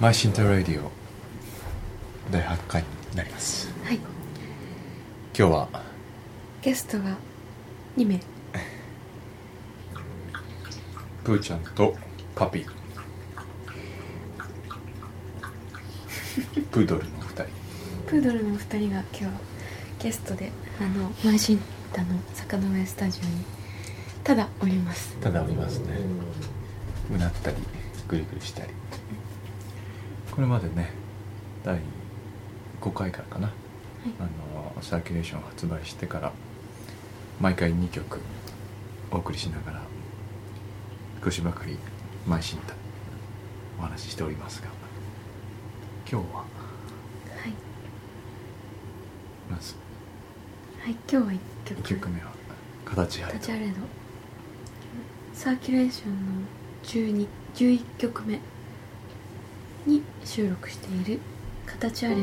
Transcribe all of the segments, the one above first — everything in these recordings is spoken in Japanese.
マイシンタラディオ第8回になります。はい。今日は？ゲストが2名。プーちゃんとパピ プードルの2人。プードルの2人が今日ゲストであのマイシンタの坂の上スタジオにただおります。ただおりますね。うなったりぐりぐりしたりこれまでね第5回からかな、あのサーキュレーションを発売してから毎回2曲お送りしながら少しばかり前進たお話ししておりますが今日は？はい。まず。はい今日は1 1曲曲目は「形あれどタチャレドサーキュレーションの12 11曲目。に収録している「形あれ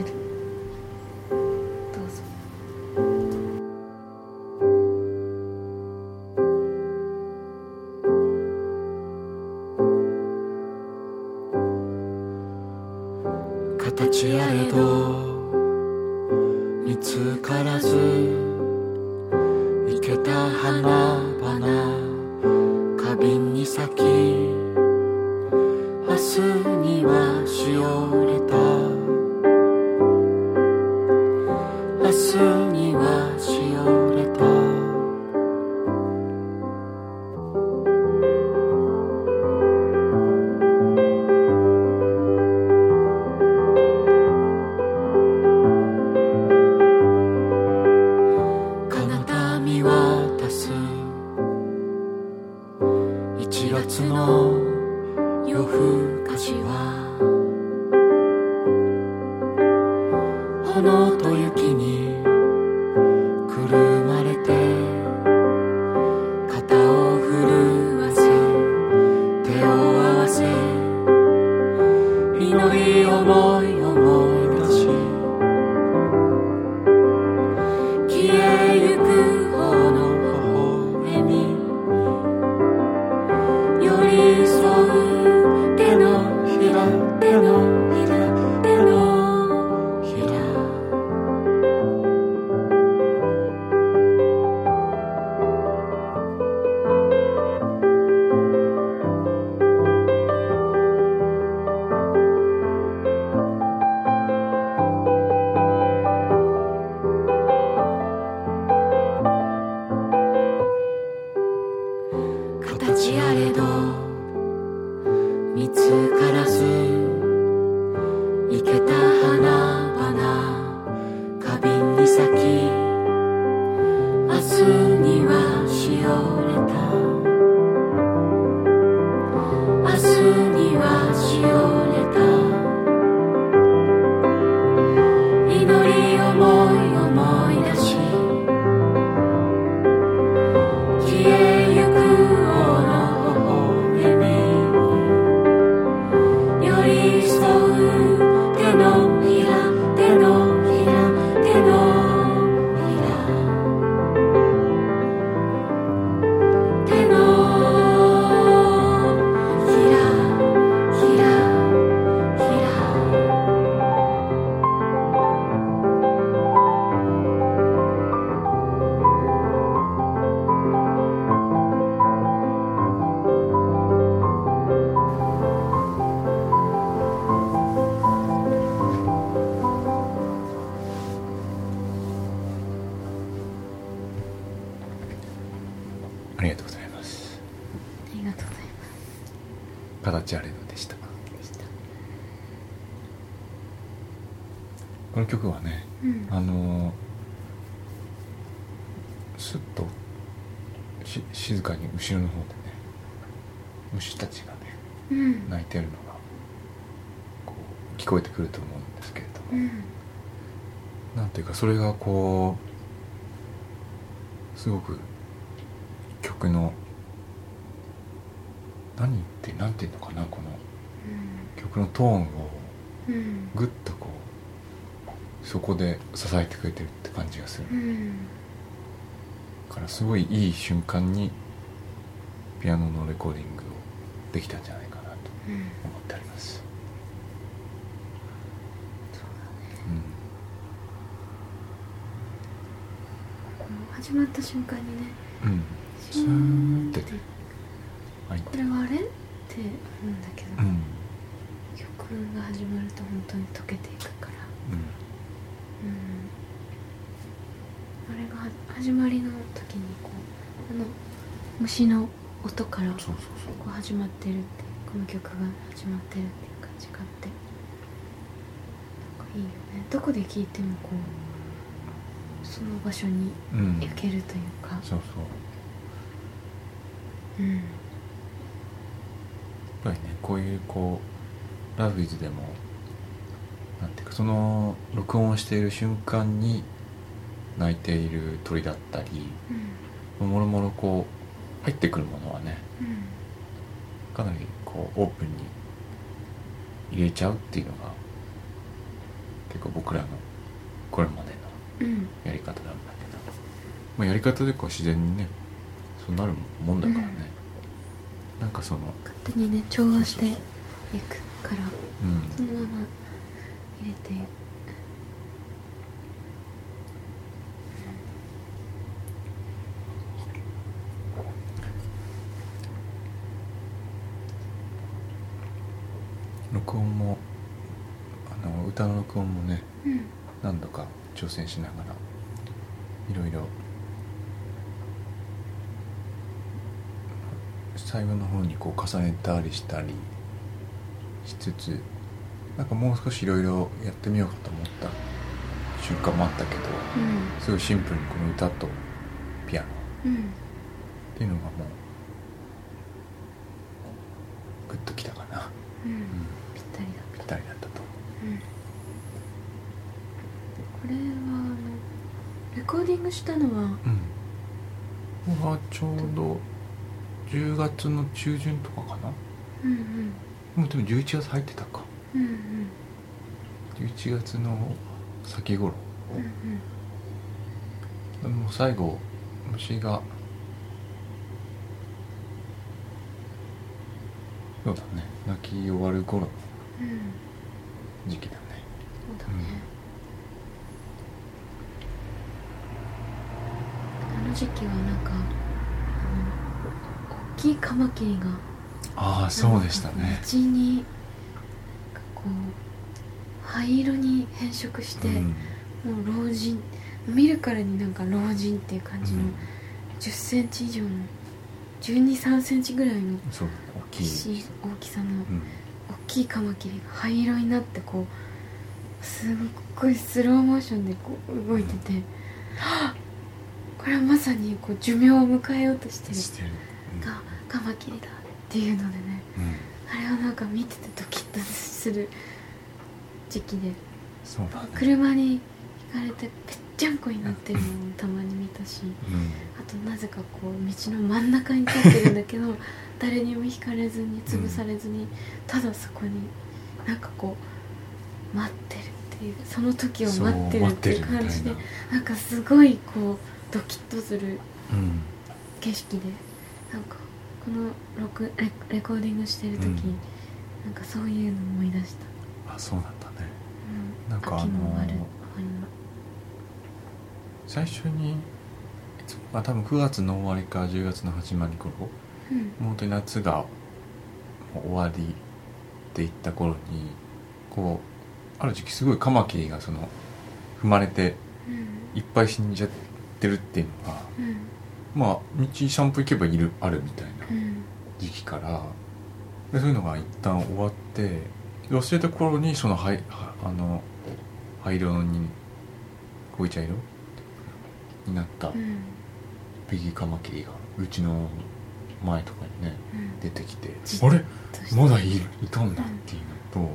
炎と雪にくるまれて々ありがとうございます。ありがとうござい形あれどでした。ました。この曲はねうん。あのスッとし静かに後ろの方でね虫たちがねうん。鳴いてるのがこう聞こえてくると思うんですけれども、うん。なんていうかそれがこうすごく曲の何って何ていうのかなこの曲のトーンをうん。うんぐっとこうそこで支えてくれてるって感じがする、うん。からすごいいい瞬間にピアノのレコーディングをできたんじゃないかなとうん。思ってあります始まった瞬間にねうん。シューンって。これはあれ？って思うんだけど、うん。曲が始まると本当に溶けていくから。うん。うん。あれがは始まりの時にこうあの虫の音からこう始まってるってこの曲が始まってるっていう感じがあって。なんかいいよね。どこで聴いてもこうその場所にうん。行けるというか。そうそう。うん。やっぱりねこういうこうラフィズでもなんていうかその録音をしている瞬間に鳴いている鳥だったりうん。もろもろこう入ってくるものはねうん。かなりこうオープンに入れちゃうっていうのが結構僕らのこれまでやり方なんだけど、まあ、やり方でこう自然にねそうなるもんだからね、なんかその勝手にね調和していくからうん。そのまま入れていく。録音もあの歌の録音もねうん。何度か挑戦しながらいろいろ最後の方にこう重ねたりしたりしつつなんかもう少しいろいろやってみようかと思った瞬間もあったけどうん。すごいシンプルにこの歌とピアノうん。っていうのがもうグッときたかな、うんうん、ぴったりだぴったりだったとうんこれはあのレコーディングしたのは？うん。ここはちょうど10月の中旬とかかな。うんうん。もうでも11月入ってたか。うんうん。11月の先頃。うんもう最後虫がそうだね。泣き終わる頃のうん。うん時期だね。そうだね、あの時期はなんか大きいカマキリがああそうでしたね。か道にこう灰色に変色して、うん。もう老人見るからになんか老人っていう感じの、うん。1 0センチ以上の1 2 3センチぐらいの大きい、し大きさのうん、大きいカマキリが灰色になってこうすっごいスローモーションでこう動いてて、は っこれはまさにこう寿命を迎えようとしてる。がカマキリだ。っていうのでね。うん、あれはなんか見ててドキッとする時期で。そうだね。車にひかれてぺっちゃんこになってるのをたまに見たし。うん。あとなぜかこう道の真ん中に立ってるんだけど 誰にもひかれずに潰されずに、ただそこになんかこう待ってるっていうその時を待ってるっていう感じでなんかすごいこうドキッとするうん。景色でなんかこの録レレコーディングしてる時、うん。なんかそういうの思い出した、あそうなんだね。うん、なんかあのー最初にまあ多分9月の終わりか10月の始まり頃もうん。う本当に夏が終わりっていった頃にこうある時期すごいカマキリがその踏まれてうん。いっぱい死んじゃってるっていうのがうん。まあ道散歩行けばいるあるみたいなうん。時期からでそういうのが一旦終わってで忘れた頃にその灰はあの灰色に濃い茶色？になったうん。ベギカマキリがうちの前とかにねうん。出てきてじあれ？まだいるいたんだっていうのと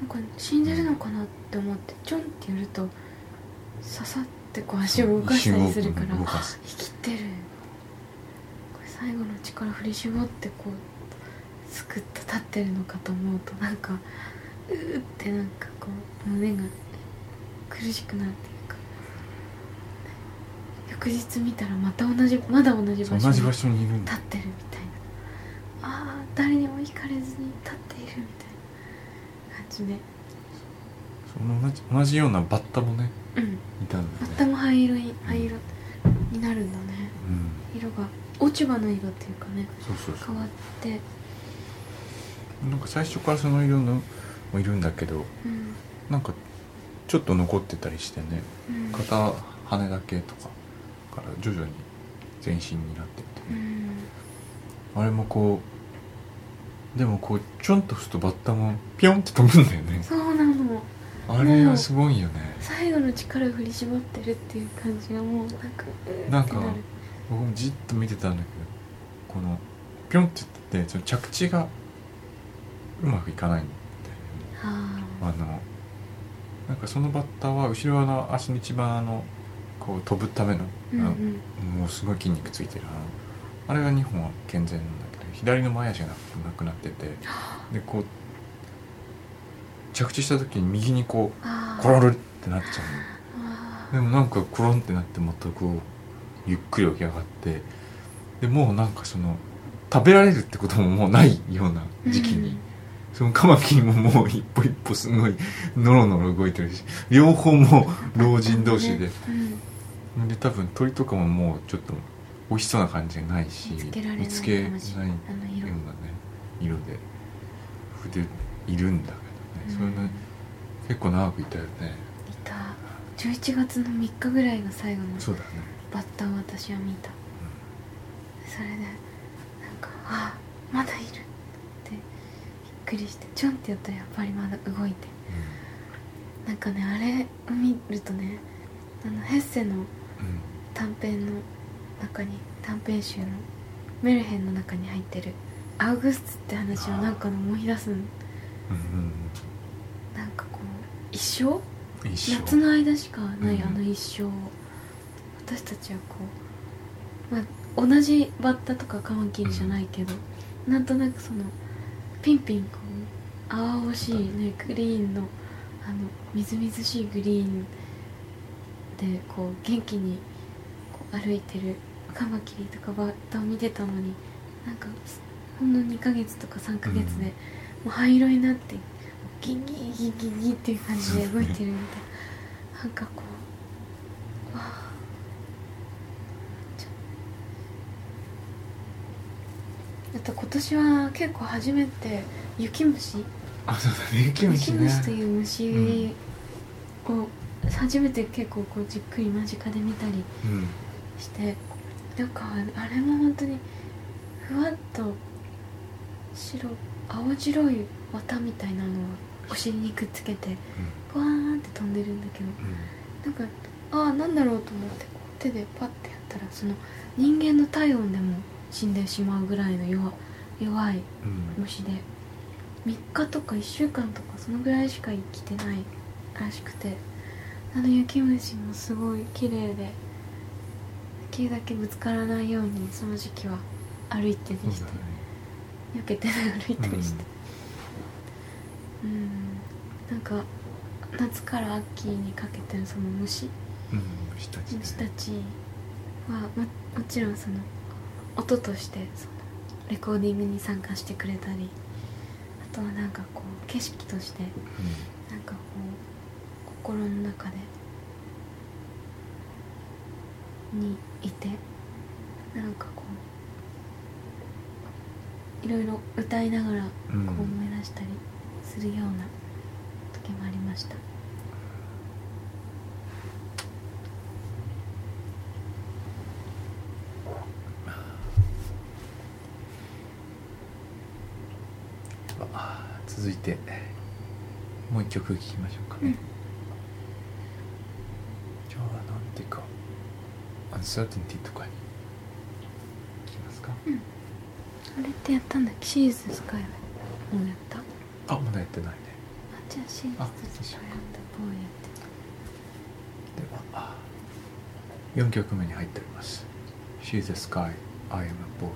なんか死んでるのかなって思ってちょんってやると刺さってこう足を動かしたりするから生きてる。これ最後の力振り絞ってこうすくっと立ってるのかと思うとなんかうーってなんかこう胸が苦しくなるっていうか翌日見たらまた同じまだ同じ場所に立ってるみたいな。ああ誰にも惹かれずに立っているみたいな感じで。そ同じ同じようなバッタもねうん。いたんだバッねタも灰色に灰色になるんだね。うん。色が落ち葉の色っていうかねそうそうそ変わって。うなんか最初からその色のもいるんだけどうん。なんかちょっと残ってたりしてねうん。片羽だけとかから徐々に全身になってって。ね、うん。あれもこうでもこうちょんとするとバッタもピョンって飛ぶんだよね。そうなのあれはすごいよね。最後の力を振り絞ってるっていう感じがもうなんかなんかる僕もじっと見てたんだけどこのピョンって言ってその着地がうまくいかないんだよね。ああのなんかそのバッターは後ろの足の一番あのこう飛ぶための、ーうんうん。もうすごい筋肉ついてるあれが2本は健全なんだけど左の前足がなくなっててでこう着地した時に右にこうコロロってなっちゃあうの。でもなんかコロンってなってまたこうゆっくり起き上がってでもうなんかその食べられるってことももうないようなー時期に、うん。そのカマキリももう一歩一歩すごいノロノロ動いてるし両方もう老人同士で、うん。で多分鳥とかももうちょっと美味しそうな感じがないし見つけないようなね色で筆いるんだそれね結構長くいたよね。いた。11月の3日ぐらいが最後のそうだね。バッタを私は見た。それでなんかあまだいる。ってびっくりしてチョンってやったらやっぱりまだ動いて。なんかねあれを見るとねあのヘッセのうん、うん短編の中に短編集のメルヘンの中に入ってるアウグスツって話をなんかの思い出すんうん一生？夏の間しかないうん。あの一生。を私たちはこう、まあ、同じバッタとかカマキリじゃないけど、なんとなくそのピンピンこう青々しいねグリーンのあのみずみずしいグリーンでこう元気に歩いてるカマキリとかバッタを見てたのになんかほんの2ヶ月とか3ヶ月で、うん。もう灰色になってギギギギギっていう感じで動いてるみたいななんかこうわああと今年は結構初めて雪虫あそうだね雪虫ね雪虫という虫を初めて結構こうじっくり間近で見たりうんしてなんかあれも本当にふわっと白青白い綿みたいなのをお尻にくっつけてふわーんって飛んでるんだけどうん。なんかああなんだろうと思ってこう手でパッてやったらその人間の体温でも死んでしまうぐらいの弱弱いうん。虫で3日とか1週間とかそのぐらいしか生きてないらしくてあの雪虫もすごい綺麗でできるだけぶつからないようにその時期は歩いてそうにしてだね。避けて歩いたりしてうんなんか夏から秋にかけてのその虫。うん虫たちね。虫たちはももちろんその音としてそのレコーディングに参加してくれたりあとはなんかこう景色としてなんかこう心の中でにいてなんかこういろいろ歌いながらこううん。思い出したりするような時もありました、あ続いてもう一曲聴きましょうかね、うん。じゃあなんていうか「Uncertainty」とかに聴きますか、あれってやったんだっけ？シーズンスカイはもうやった？ああまだやってないね。じゃあシーズンあスカイやったボーイやって。では4曲目に入っております「She's a Sky I am a Boy」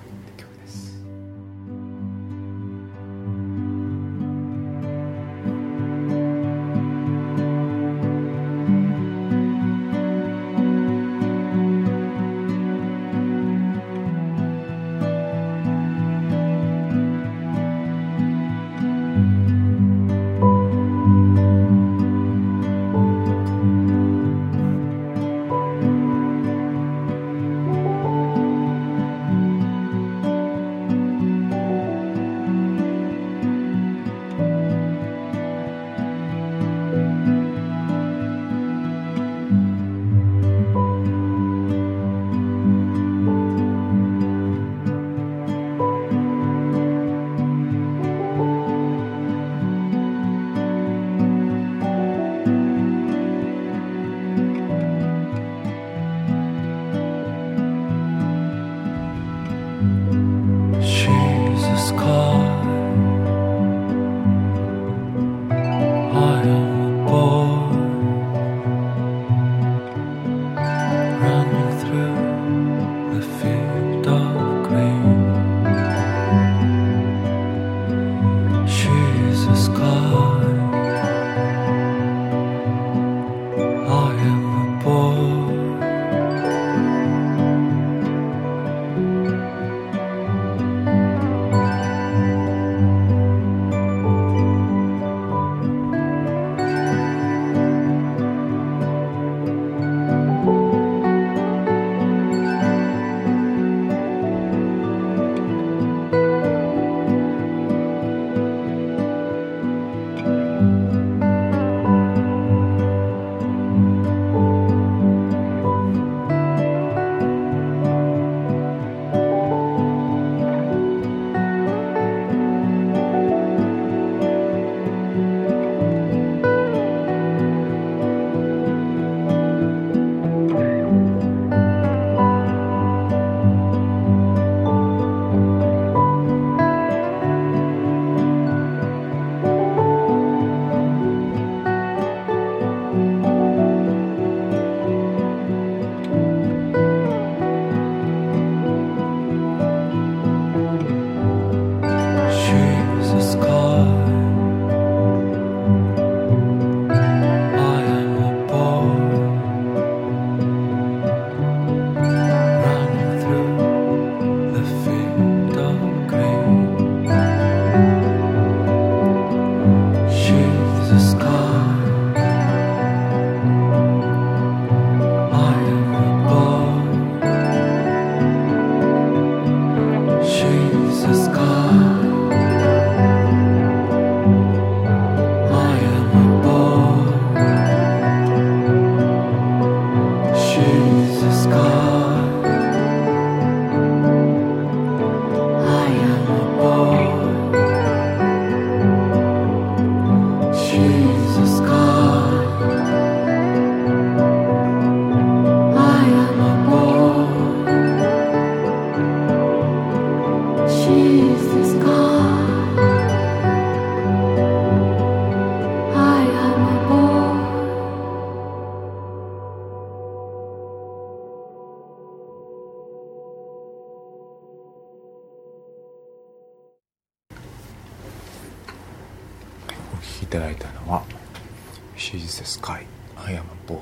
きいただいたのは「She's the Sky I am a Boy」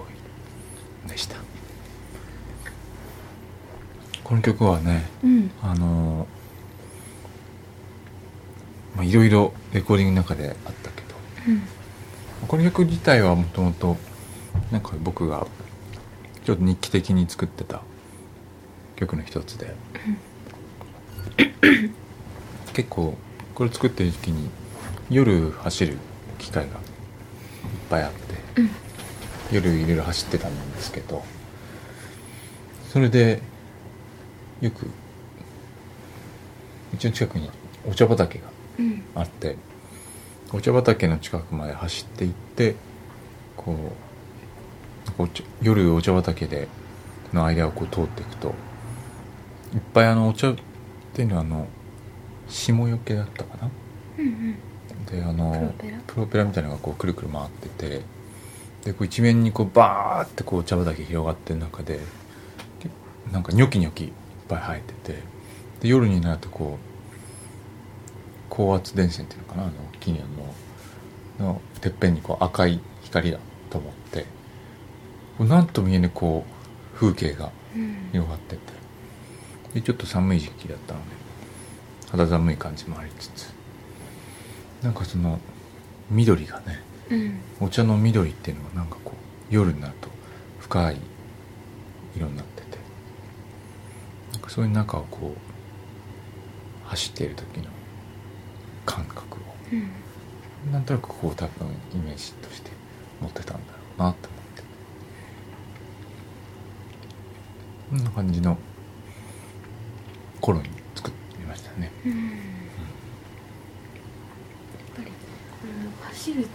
でした。この曲はねうん。あのまあいろいろレコーディングの中であったけどうん。この曲自体はもともとなんか僕がちょっと日記的に作ってた曲の一つで結構これ作ってる時期に夜走る機会がいっぱいあってうん。夜いろいろ走ってたんですけどそれでよくうちの近くにお茶畑がうん。あってお茶畑の近くまで走って行ってこうお茶夜お茶畑での間をこう通っていくといっぱいあのお茶っていうのはあの霜よけだったかな？うんであのプロペラ？みたいなのがこうくるくる回っててでこう一面にこうバーってこう茶畑広がってる中でけなんかニョキニョキいっぱい生えててで夜になるとこう高圧電線っていうのかな？あの木ののてっぺんにこう赤い光だと思ってこうなんとも言えぬこう風景がうん。広がってて。でちょっと寒い時期だったので肌寒い感じもありつつなんかその緑がねうん。お茶の緑っていうのがなんかこう夜になると深い色になってて。なんかそういう中をこう走っている時の感覚を。うん。なんとなくこう多分イメージとして持ってたんだろうなと思って。こんな感じの頃に作ってみましたね。うんやっぱりあの走るって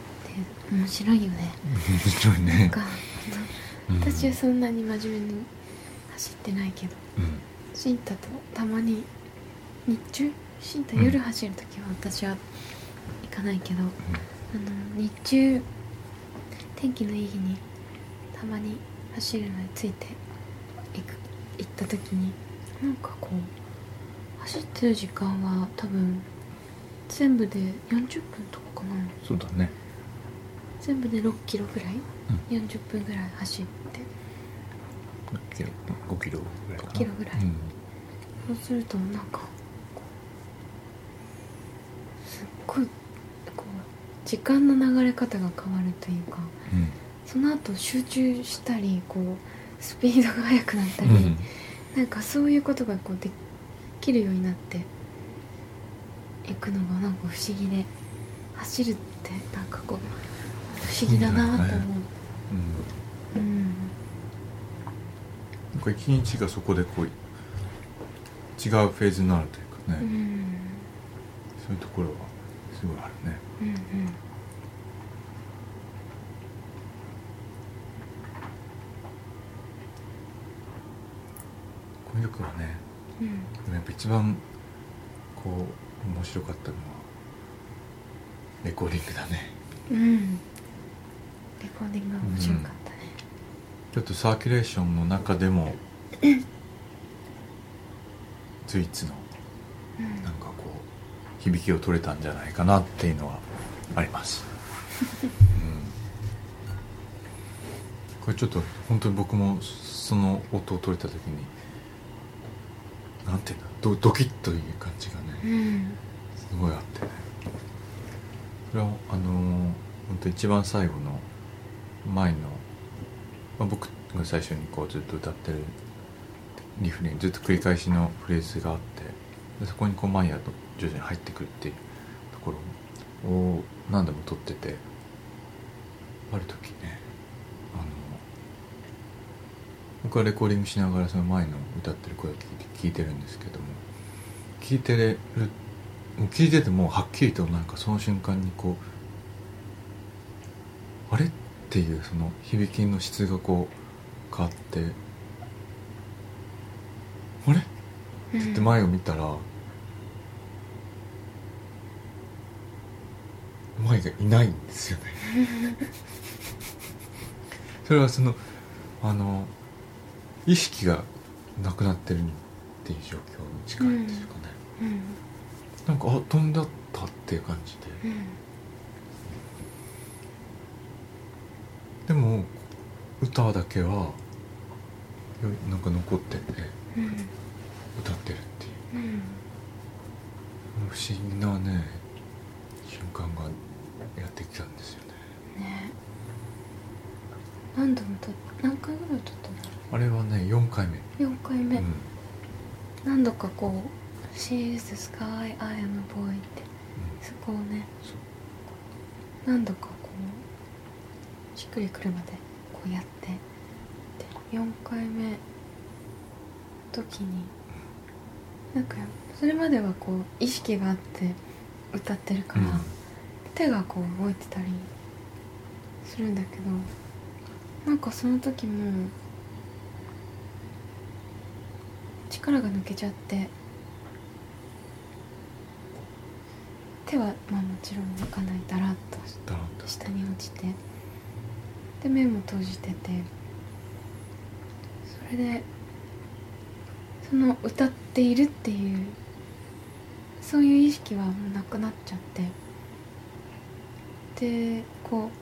面白いよね。面白いなんね私はそんなに真面目に走ってないけどうん。シンタとたまに日中シンタ夜走るときは私は行かないけど、あの日中天気のいい日にたまに走るのについて行く行った時になんかこう走ってる時間は多分全部で40分とかかな。そうだね。全部で6キロぐらい、40分ぐらい走って。5キロ5キロぐらいかな。5キロぐらい。うん。そうするとなんかこうすっごいこう時間の流れ方が変わるというかうん。その後集中したりこうスピードが速くなったり、うん。なんかそういうことがこうできるようになっていくのがなんか不思議で走るってなんかこう不思議だなと思う、うん。うんなんか一日がそこでこう違うフェーズになるというかね、うんそういうところはすごいあるね。うんうん。この曲はねうん。でもやっぱ一番こう面白かったのはレコーディングだね。うん。レコーディングが面白かったね、ちょっとサーキュレーションの中でも 随一のうん。なんかこう響きを取れたんじゃないかなっていうのはあります、うん、これちょっと本当に僕もその音を取れた時になんていうんだドドキッという感じがねうん。すごいあってね。それはあのー本当一番最後の前の、まあ、僕が最初にこうずっと歌ってるリフにずっと繰り返しのフレーズがあってでそこにこうマイヤーと徐々に入ってくるっていうところを何度も撮っててある時ねあの僕はレコーディングしながらその前の歌ってる声を聞いてるんですけども聞いてるもう聞いててもはっきりとなんかその瞬間にこうあれっていうその響きの質がこう変わってあれ？って言って前を見たら、前がいないんですよね。それはそのあの意識がなくなってるっていう状況に近いですかね、うんうん、なんかあ飛んだったっていう感じで、うん、でも歌だけはなんか残ってて、歌ってるっていう、不思議なね瞬間がやってきたんですよね,ね。何度も撮っ何回ぐらい撮ったのあれはね4回目。4回目、うん。何度かこう「She is the sky, I am a boy」って。そこをね何度かこうしっくりくるまでこうやって。で4回目の時になんかそれまではこう意識があって歌ってるから、うん。手がこう動いてたりするんだけどなんかその時も力が抜けちゃって手はまあもちろん動かないだらっと。下に落ちてで目も閉じててそれでその歌っているっていうそういう意識はもうなくなっちゃってでこう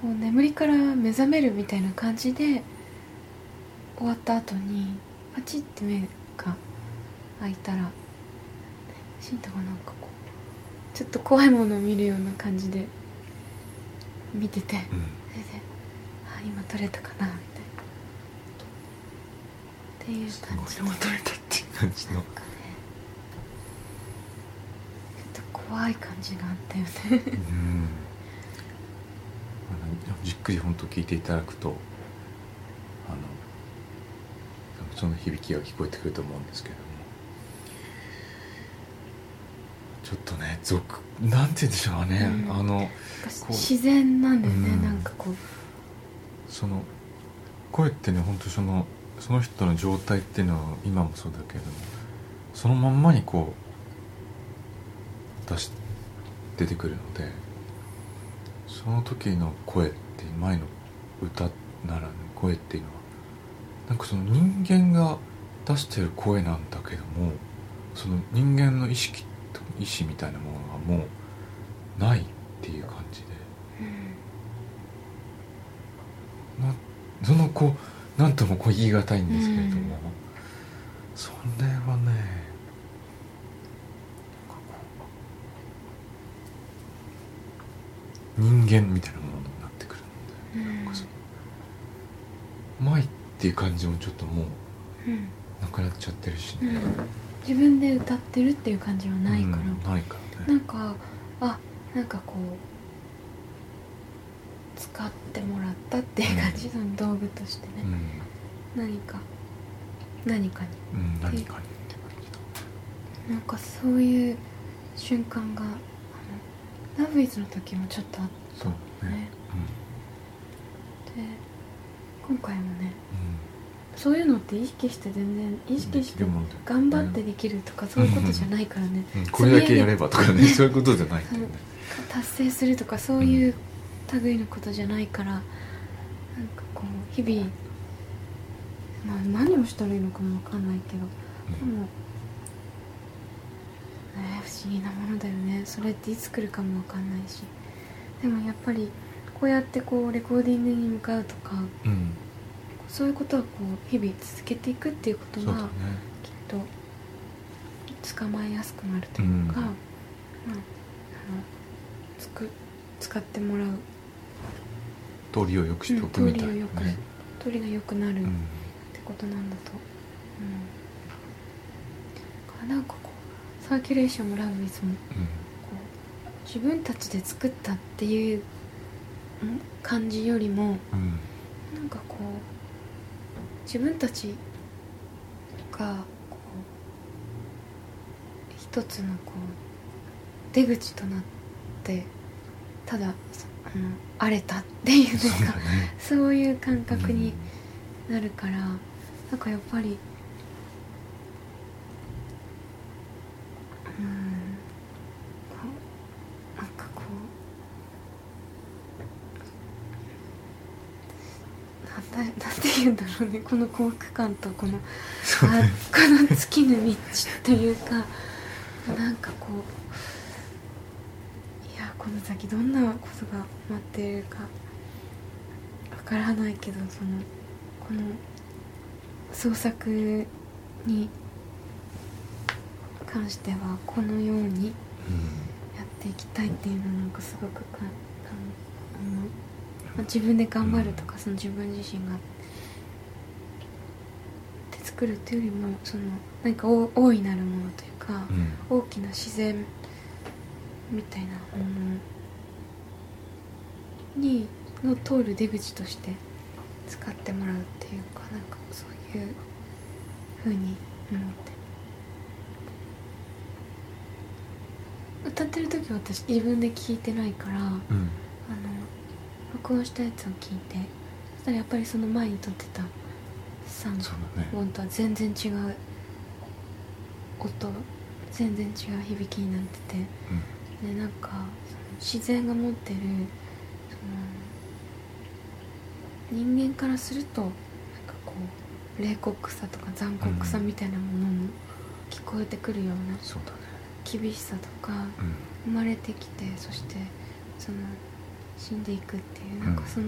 こう眠りから目覚めるみたいな感じで終わった後にパチッて目が開いたらシンタがなんかこうちょっと怖いものを見るような感じで見てて、うん。それであ今撮れたかなみたいな。っていうす感じ今撮れたっていう感じの。なんかねちょっと怖い感じがあったよね。うんじっくり本当聞いていただくとあのその響きが聞こえてくると思うんですけれども。ちょっとね俗なんて言うんでしょうね、うん。あの自然なんだよね、うん。なんかこう。その声ってね本当そのその人の状態っていうのは今もそうだけれどもそのまんまにこう出し出てくるのでその時の声って前の歌ならぬ声っていうのはなんかその人間が出してる声なんだけどもその人間の意識と意志みたいなものがもうないっていう感じで。なそのこうなんともこう言い難いんですけれども、うんそれはねなんかこう人間みたいなものになってくるうんなんかその舞っていう感じもちょっともううんなくなっちゃってるしね、うん。自分で歌ってるっていう感じはないから、うんないからね。なんかあなんかこう使ってもらったっていう感じ、その道具としてね、何か何かに。うん、うん、何かにって感じだなんかそういう瞬間がラブイズの時もちょっとあっそうね。ね。て今回もねうそういうのって意識して全然意識して頑張ってできるとかそういうことじゃないからね、ん。うん、これだけやればとかね。そういうことじゃないんだよね達成するとかそういう類のことじゃないから、なんかこう日々、まあ、何をしたらいいのかもわかんないけどでも、ね、不思議なものだよね。それっていつ来るかもわかんないし。でもやっぱりこうやってこうレコーディングに向かうとかうん、うんそういうことはこう日々続けていくっていうことがね。きっと捕まえやすくなるというか、うん。まあ、あのつく使ってもらう。通りを良くしておくみたいなね、鳥が良くなるっうん。てことなんだと、うん、なんかサーキュレーションもラブイズも。自分たちで作ったっていうん感じよりもうんうんなんかこう自分たちがこう一つのこう出口となってただそあの荒れたっていうのそうね。そういう感覚になるから、なんかやっぱりうんこうなんかこうなんだなんて言うんだろうねこの幸福感とこのね。あこの月の道というかなんかこういやこの先どんなことが待っているかわからないけどそのこの創作に関してはこのようにやっていきたいっていうのはなんかすごくかあのまあ自分で頑張るとかその自分自身がで作るっていうよりもその何か大大いなるものというか、うん。大きな自然みたいなものにの通る出口として使ってもらうっていうかなんかそういうふうに思って。歌ってる時は私自分で聞いてないからあのうん録音したやつを聞いてそしたらやっぱりその前に撮ってたサンそうだね。音とは全然違う音全然違う響きになってて。うん。でなんか自然が持ってるその人間からするとなんかこう冷酷さとか残酷さみたいなものも聞こえてくるような厳しさとかうん。生まれてきてそしてその死んでいくっていううんなんかその、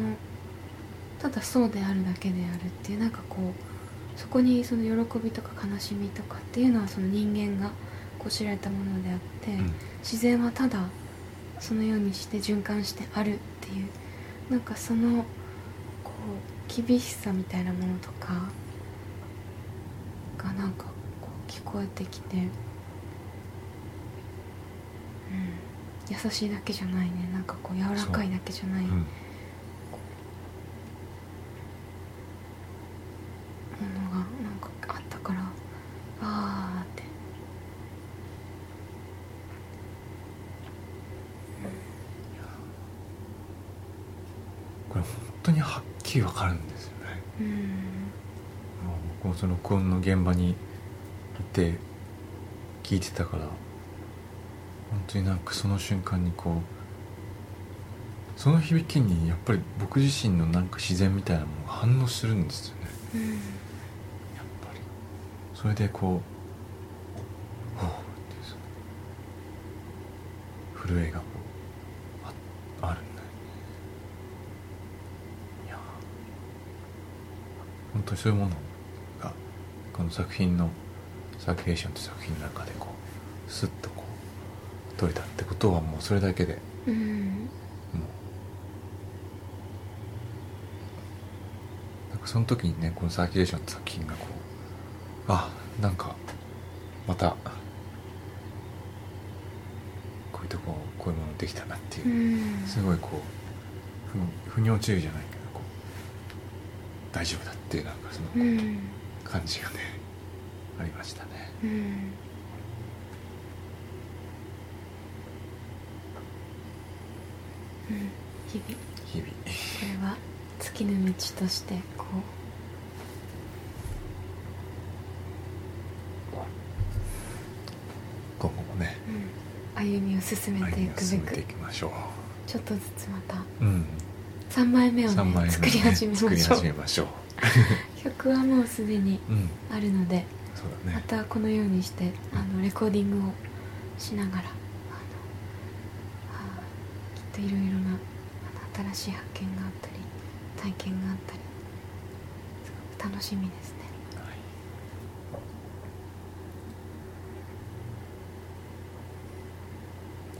ただそうであるだけであるっていうなんかこうそこにその喜びとか悲しみとかっていうのはその人間がこう知られたものであって、うん。自然はただそのようにして循環してあるっていうなんかそのこう厳しさみたいなものとかがなんかこう聞こえてきて、うん、優しいだけじゃないね。なんかこう柔らかいだけじゃないもうんのがなんかあったからああってこれ本当にはっきりわかるんですよねうんもう僕もその録音の現場にいて聞いてたから本当になんかその瞬間にこうその響きにやっぱり僕自身のなんか自然みたいなものが反応するんですよね。うん。やっぱり。それでこうほうって震えがこうああるんだよね。いや本当にそういうものの作品の「サーキュレーション」って作品の中でこうスッとこう取れたってことはもうそれだけでうんもうなんかその時にねこのサーキュレーションの作品がこうあなんかまたこういうとここういうものできたなっていうう、ん。すごいこうふに腑に落ちるじゃないけどこう大丈夫だっていうなんかそのうん。感じがね、ありましたね。うん。うん日々。日々。これは月の道としてこ今後もねう、うん、歩みを進めていくべく。進めていきましょうちょっとずつまた。うん。3枚目を3枚目をねね作り始めましょう。ましょう。曲はもうすでにうん。あるのでね。またこのようにしてあのレコーディングをしながらあのあーきっといろいろなあの新しい発見があったり体験があったりすごく楽しみですね。はい。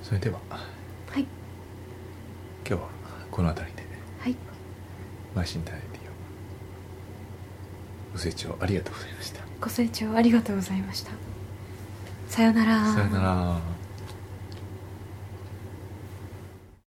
それでははい。今日はこの辺りではい。マシンタイレディオご清聴ありがとうございましたご清聴ありがとうございました。さよなら。さよなら。